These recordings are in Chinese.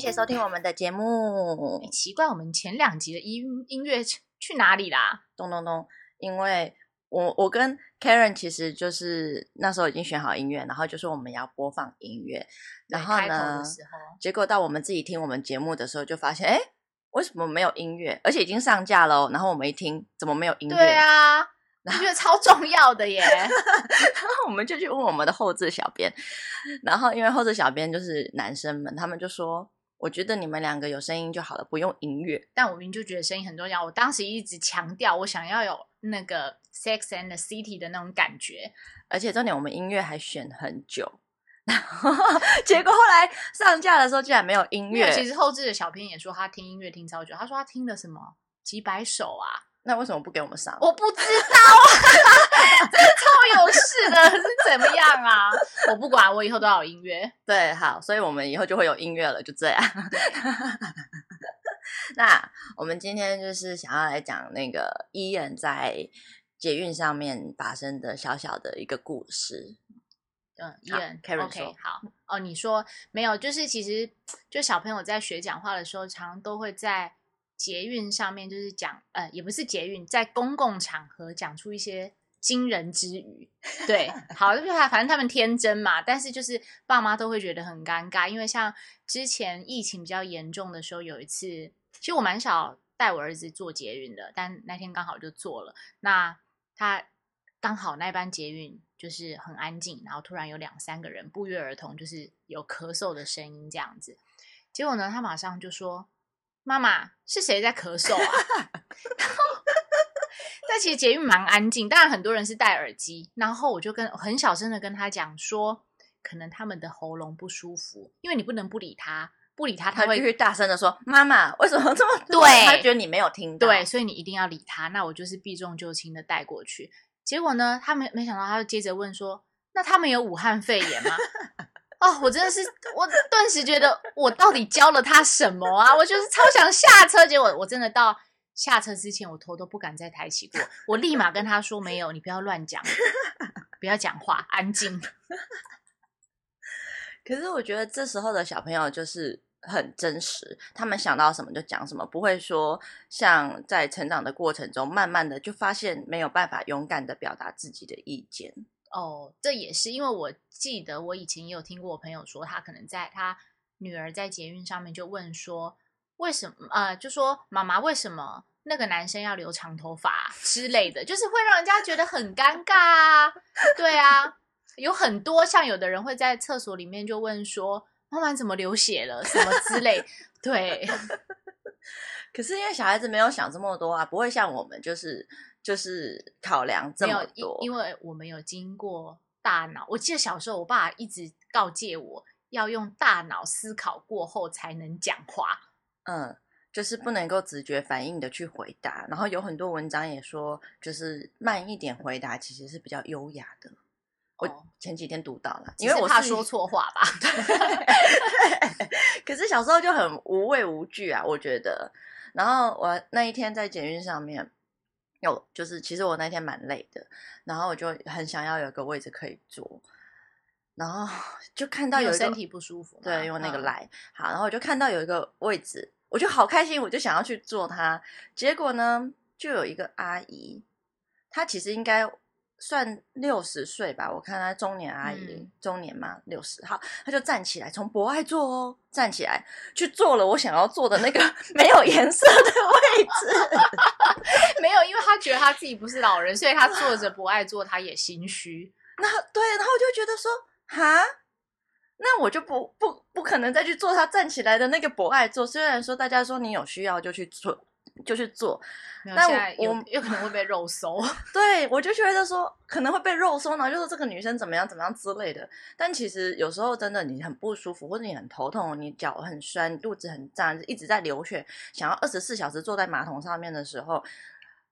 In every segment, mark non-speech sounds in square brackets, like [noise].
谢收听我们的节目。奇怪，我们前两集的音音乐去去哪里啦？咚咚咚！因为我我跟 Karen 其实就是那时候已经选好音乐，然后就说我们要播放音乐，然后呢结果到我们自己听我们节目的时候，就发现哎，诶为什么没有音乐？而且已经上架了哦，然后我们一听，怎么没有音乐？对啊，我觉得超重要的耶。[laughs] 然后我们就去问我们的后置小编，然后因为后置小编就是男生们，他们就说，我觉得你们两个有声音就好了，不用音乐。但我明明就觉得声音很重要，我当时一直强调我想要有那个 Sex and the City 的那种感觉。而且重点，我们音乐还选很久，然后 [laughs] 结果后来上架的时候竟然没有音乐。其实后置的小编也说他听音乐听超久，他说他听的什么几百首啊，那为什么不给我们上？我不知道啊，[laughs] 这超有事的是怎么样啊？我不管，我以后都要有音乐。对，好，所以我们以后就会有音乐了，就这样。[laughs] 那我们今天就是想要来讲那个伊人在捷运上面发生的小小的一个故事。嗯，伊好人 Karen OK 好哦，你说没有？就是其实就小朋友在学讲话的时候，常都会在捷运上面，就是讲呃，也不是捷运，在公共场合讲出一些惊人之语。对，[laughs] 好，就是他反正他们天真嘛，但是就是爸妈都会觉得很尴尬，因为像之前疫情比较严重的时候，有一次，其实我蛮少带我儿子坐捷运的，但那天刚好就坐了。那他刚好那班捷运就是很安静，然后突然有两三个人不约而同，就是有咳嗽的声音这样子。结果呢，他马上就说：“妈妈，是谁在咳嗽啊？” [laughs] 然后，但其实捷运蛮安静，当然很多人是戴耳机。然后我就跟很小声的跟他讲说，可能他们的喉咙不舒服，因为你不能不理他，不理他他就去大声的说：“妈妈，为什么这么多？”对他觉得你没有听到。对，所以你一定要理他。那我就是避重就轻的带过去。结果呢，他没没想到，他就接着问说：“那他们有武汉肺炎吗？”哦，我真的是，我顿时觉得我到底教了他什么啊？我就是超想下车，结果我真的到下车之前，我头都不敢再抬起过。我立马跟他说：“没有，你不要乱讲，不要讲话，安静。[laughs] 可是我觉得这时候的小朋友就是很真实，他们想到什么就讲什么，不会说像在成长的过程中，慢慢的就发现没有办法勇敢的表达自己的意见。”哦，这也是因为我记得我以前也有听过我朋友说，他可能在他女儿在捷运上面就问说，为什么呃，就说妈妈为什么那个男生要留长头发啊之类的，就是会让人家觉得很尴尬啊。对啊，有很多像有的人会在厕所里面就问说，妈妈怎么流血了什么之类。[laughs] 对，可是因为小孩子没有想这么多啊，不会像我们就是就是考量这么多。因为我们有经过大脑。我记得小时候，我爸一直告诫我要用大脑思考过后才能讲话。嗯，就是不能够直觉反应的去回答。然后有很多文章也说，就是慢一点回答其实是比较优雅的。我哦前几天读到了，因为我怕说错话吧。[laughs] [laughs] 可是小时候就很无畏无惧啊，我觉得。然后我那一天在捷运上面，有就是其实我那天蛮累的，然后我就很想要有一个位置可以坐，然后 [laughs] 就看到有身体不舒服吗，对，用那个嗯来、好，然后我就看到有一个位置，我就好开心，我就想要去坐它。结果呢，就有一个阿姨，她其实应该算六十岁吧，我看她中年阿姨，嗯中年嘛，六十。好，她就站起来，从博爱座哦站起来，去坐了我想要坐的那个 [laughs] 没有颜色的位置。[laughs] 没有，因为他觉得他自己不是老人，所以他坐着博爱坐，他也心虚。[laughs] 那对，然后我就觉得说，哈，那我就不不不可能再去做他站起来的那个博爱座。虽然说大家说你有需要就去做，就去做，但我有可能会被肉搜。[laughs] 对我就觉得说可能会被肉搜，然后就说这个女生怎么样怎么样之类的。但其实有时候真的你很不舒服，或者你很头痛，你脚很酸，肚子很胀，一直在流血，想要二十四小时坐在马桶上面的时候。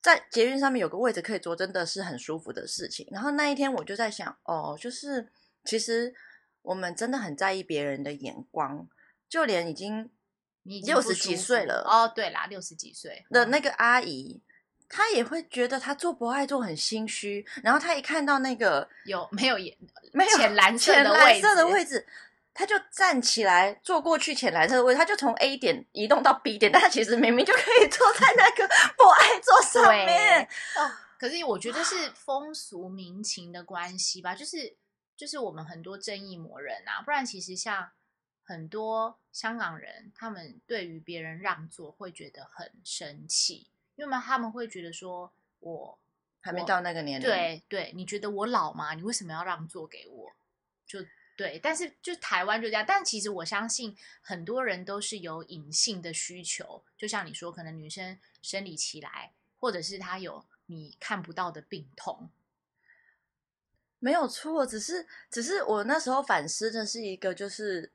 在捷运上面有个位置可以坐，真的是很舒服的事情。然后那一天我就在想，哦，就是其实我们真的很在意别人的眼光，就连已经你六十几岁了哦，对啦，六十几岁嗯的那个阿姨，她也会觉得她做博爱做很心虚。然后她一看到那个有没有颜 [laughs] 没有浅蓝色浅的蓝色的位置，他就站起来坐过去浅蓝色的位置，他就从 A 点移动到 B 点，但他其实明明就可以坐在那个 [laughs] 博爱座上面。哦，可是我觉得是风俗民情的关系吧，就是就是我们很多正义魔人啊，不然其实像很多香港人，他们对于别人让座会觉得很生气，因为他们会觉得说我还没到那个年龄，对对，你觉得我老吗？你为什么要让座给我？就对，但是就台湾就这样，但其实我相信很多人都是有隐性的需求，就像你说，可能女生生理期来，或者是她有你看不到的病痛，没有错，只是只是我那时候反思的是一个，就是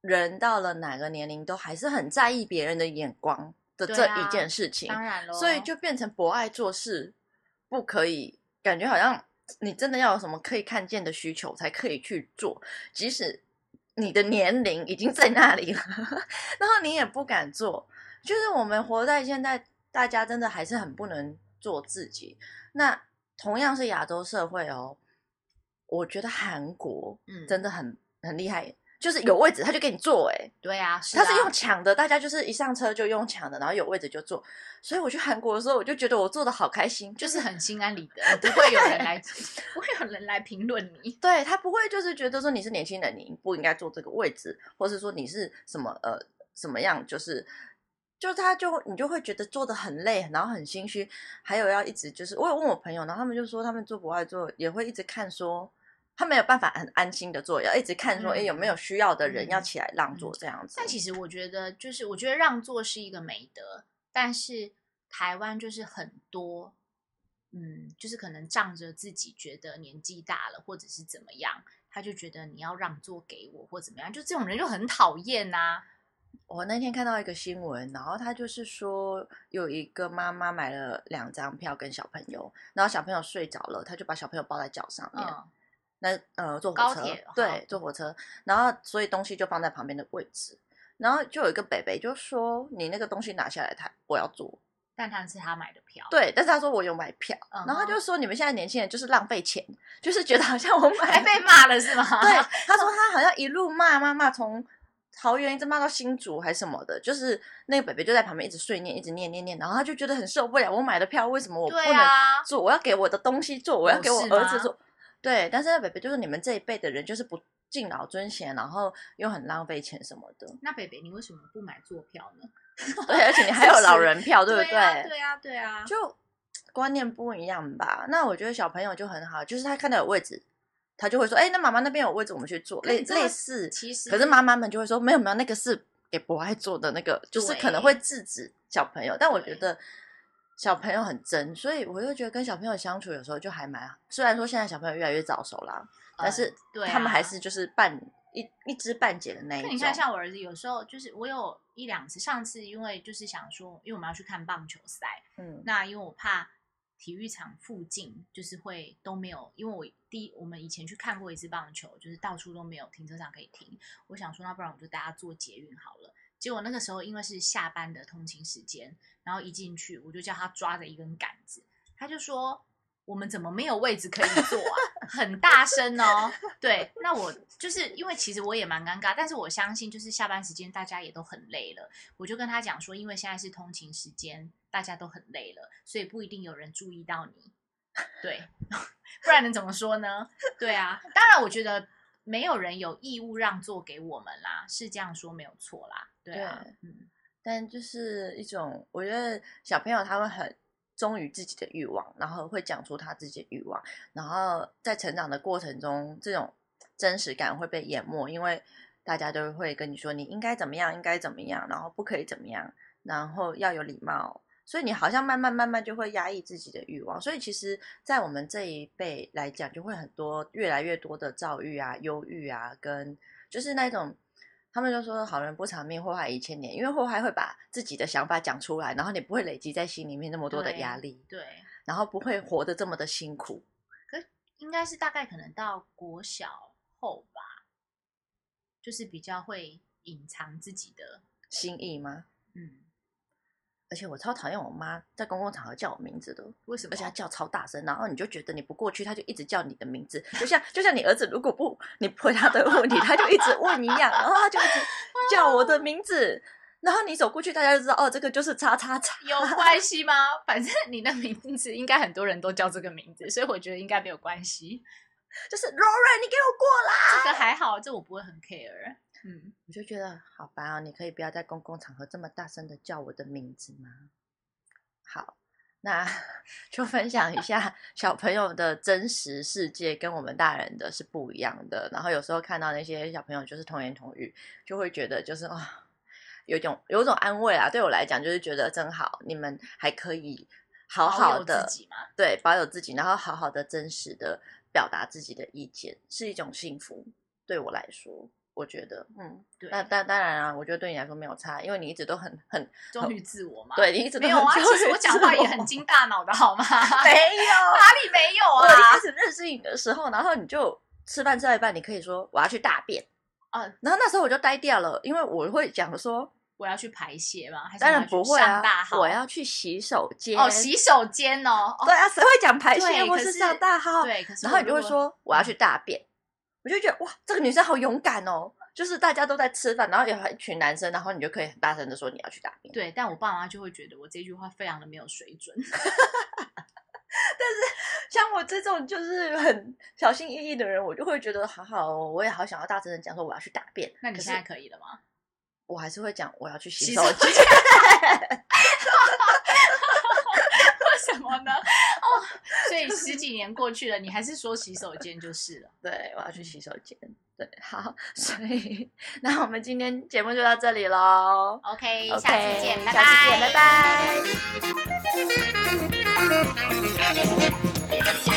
人到了哪个年龄都还是很在意别人的眼光的这一件事情，当然了，所以就变成博爱做事不可以，感觉好像你真的要有什么可以看见的需求才可以去做，即使你的年龄已经在那里了，[laughs] 然后你也不敢做，就是我们活在现在，大家真的还是很不能做自己。那同样是亚洲社会哦。我觉得韩国嗯真的很、很厉害，就是有位置他就给你坐、欸，哎，对啊，他是啊用抢的，大家就是一上车就用抢的，然后有位置就坐。所以我去韩国的时候，我就觉得我坐的好开心，就是是很心安理得，不会有人来，[laughs] 不会有人来评论你。对他不会就是觉得说你是年轻人，你不应该坐这个位置，或是说你是什么呃什么样，就是。就他就你就会觉得坐的很累，然后很心虚，还有要一直就是我有问我朋友，然后他们就说他们坐不爱坐也会一直看说他没有办法很安心的坐，要一直看说哎、有没有需要的人嗯要起来让座这样子。但其实我觉得，就是我觉得让座是一个美德，但是台湾就是很多，嗯，就是可能仗着自己觉得年纪大了，或者是怎么样，他就觉得你要让座给我或怎么样，就这种人就很讨厌呐、我那天看到一个新闻，然后他就是说有一个妈妈买了两张票跟小朋友，然后小朋友睡着了，他就把小朋友抱在脚上面。嗯，那呃坐火车高铁对坐火车，然后所以东西就放在旁边的位置，然后就有一个北北就说你那个东西拿下来，他我要坐。但他是他买的票，对，但是他说我有买票，嗯然后他就说你们现在年轻人就是浪费钱，就是觉得好像我 [laughs] 买还被骂了是吗？对，[laughs] 他说他好像一路骂骂骂，从桃园一直骂到新竹还什么的，就是那个北北就在旁边一直碎念，一直念念念，然后他就觉得很受不了，我买的票为什么我不对能啊，坐？我要给我的东西坐，我要给我儿子坐。对，但是那北北就是你们这一辈的人，就是不敬老尊贤，然后又很浪费钱什么的。那北北你为什么不买坐票呢？[laughs] 对，而且你还有老人票，对不对啊，对啊，对啊，就观念不一样吧。那我觉得小朋友就很好，就是他看到有位置，他就会说：“哎、那妈妈那边有位置，我们去坐。”类类似，其实可是妈妈们就会说：“没有没有，那个是给不爱坐的，那个就是可能会制止小朋友。”但我觉得小朋友很真，所以我就觉得跟小朋友相处有时候就还蛮……虽然说现在小朋友越来越早熟啦，但是他们还是就是半一一知半解的那一种。那你看，像我儿子有时候就是我有一两次，上次因为就是想说，因为我们要去看棒球赛，嗯那因为我怕体育场附近就是会都没有，因为我第一我们以前去看过一次棒球，就是到处都没有停车场可以停。我想说，那不然我就大家坐捷运好了。结果那个时候因为是下班的通勤时间，然后一进去我就叫他抓着一根杆子，他就说。我们怎么没有位置可以坐啊？[laughs] 很大声哦。对，那我就是因为其实我也蛮尴尬，但是我相信就是下班时间大家也都很累了，我就跟他讲说，因为现在是通勤时间，大家都很累了，所以不一定有人注意到你。[laughs] 对，[laughs] 不然能怎么说呢？对啊，当然我觉得没有人有义务让座给我们啦，是这样说没有错啦。对啊，对嗯，但就是一种，我觉得小朋友他会很忠于自己的欲望，然后会讲出他自己的欲望，然后在成长的过程中，这种真实感会被淹没，因为大家都会跟你说你应该怎么样，应该怎么样，然后不可以怎么样，然后要有礼貌。所以你好像慢慢慢慢就会压抑自己的欲望，所以其实，在我们这一辈来讲，就会很多越来越多的躁郁啊、忧郁啊，跟就是那种他们就说好人不长命，祸害一千年，因为祸害会把自己的想法讲出来，然后你不会累积在心里面那么多的压力，对，然后不会活得这么的辛苦。可应该是大概可能到国小后吧，就是比较会隐藏自己的，心意吗？嗯，而且我超讨厌我妈在公共场合叫我名字的，为什么而且她叫超大声，然后你就觉得你不过去，她就一直叫你的名字，就像就像你儿子如果不你不回答的问题，他就一直问一样，然后他就一直叫我的名字，然后你走过去，大家就知道哦，这个就是叉叉叉。有关系吗？反正你的名字应该很多人都叫这个名字，所以我觉得应该没有关系。就是 Lauren，你给我过来。这个还好，这我不会很 care。嗯，我就觉得好烦啊！你可以不要在公共场合这么大声的叫我的名字吗？好，那 [laughs] 就分享一下小朋友的真实世界跟我们大人的是不一样的。然后有时候看到那些小朋友就是童言童语，就会觉得就是哦，有种有种安慰啊。对我来讲，就是觉得真好，你们还可以好好的对，保有自己，然后好好的真实的表达自己的意见，是一种幸福。对我来说。我觉得，嗯，对，那当当然啊，我觉得对你来说没有差，因为你一直都很很忠于自我嘛。对，你一直没有啊。其实我讲话也很经大脑的，好吗？[laughs] 没有，哪里没有啊？我一开始认识你的时候，然后你就吃饭吃到一半，你可以说我要去大便啊，然后那时候我就呆掉了，因为我会讲说我要去排泄嘛，还是当然不会啊，我要去洗手间哦，洗手间哦，对啊，谁会讲排泄或是上大号？对，可是然后你就会说我要去大便。我就觉得哇，这个女生好勇敢哦！就是大家都在吃饭，然后有一群男生，然后你就可以很大声的说你要去打便。对，但我爸妈就会觉得我这句话非常的没有水准。[laughs] 但是像我这种就是很小心翼翼的人，我就会觉得好好，我也好想要大声的讲说我要去大便。那你现在可以了吗？我还是会讲我要去洗手间。[laughs] 什么呢？哦，所以十几年过去了，你还是说洗手间就是了。对，我要去洗手间。对，好，所以那我们今天节目就到这里喽。OK，下次见，下次见，拜拜。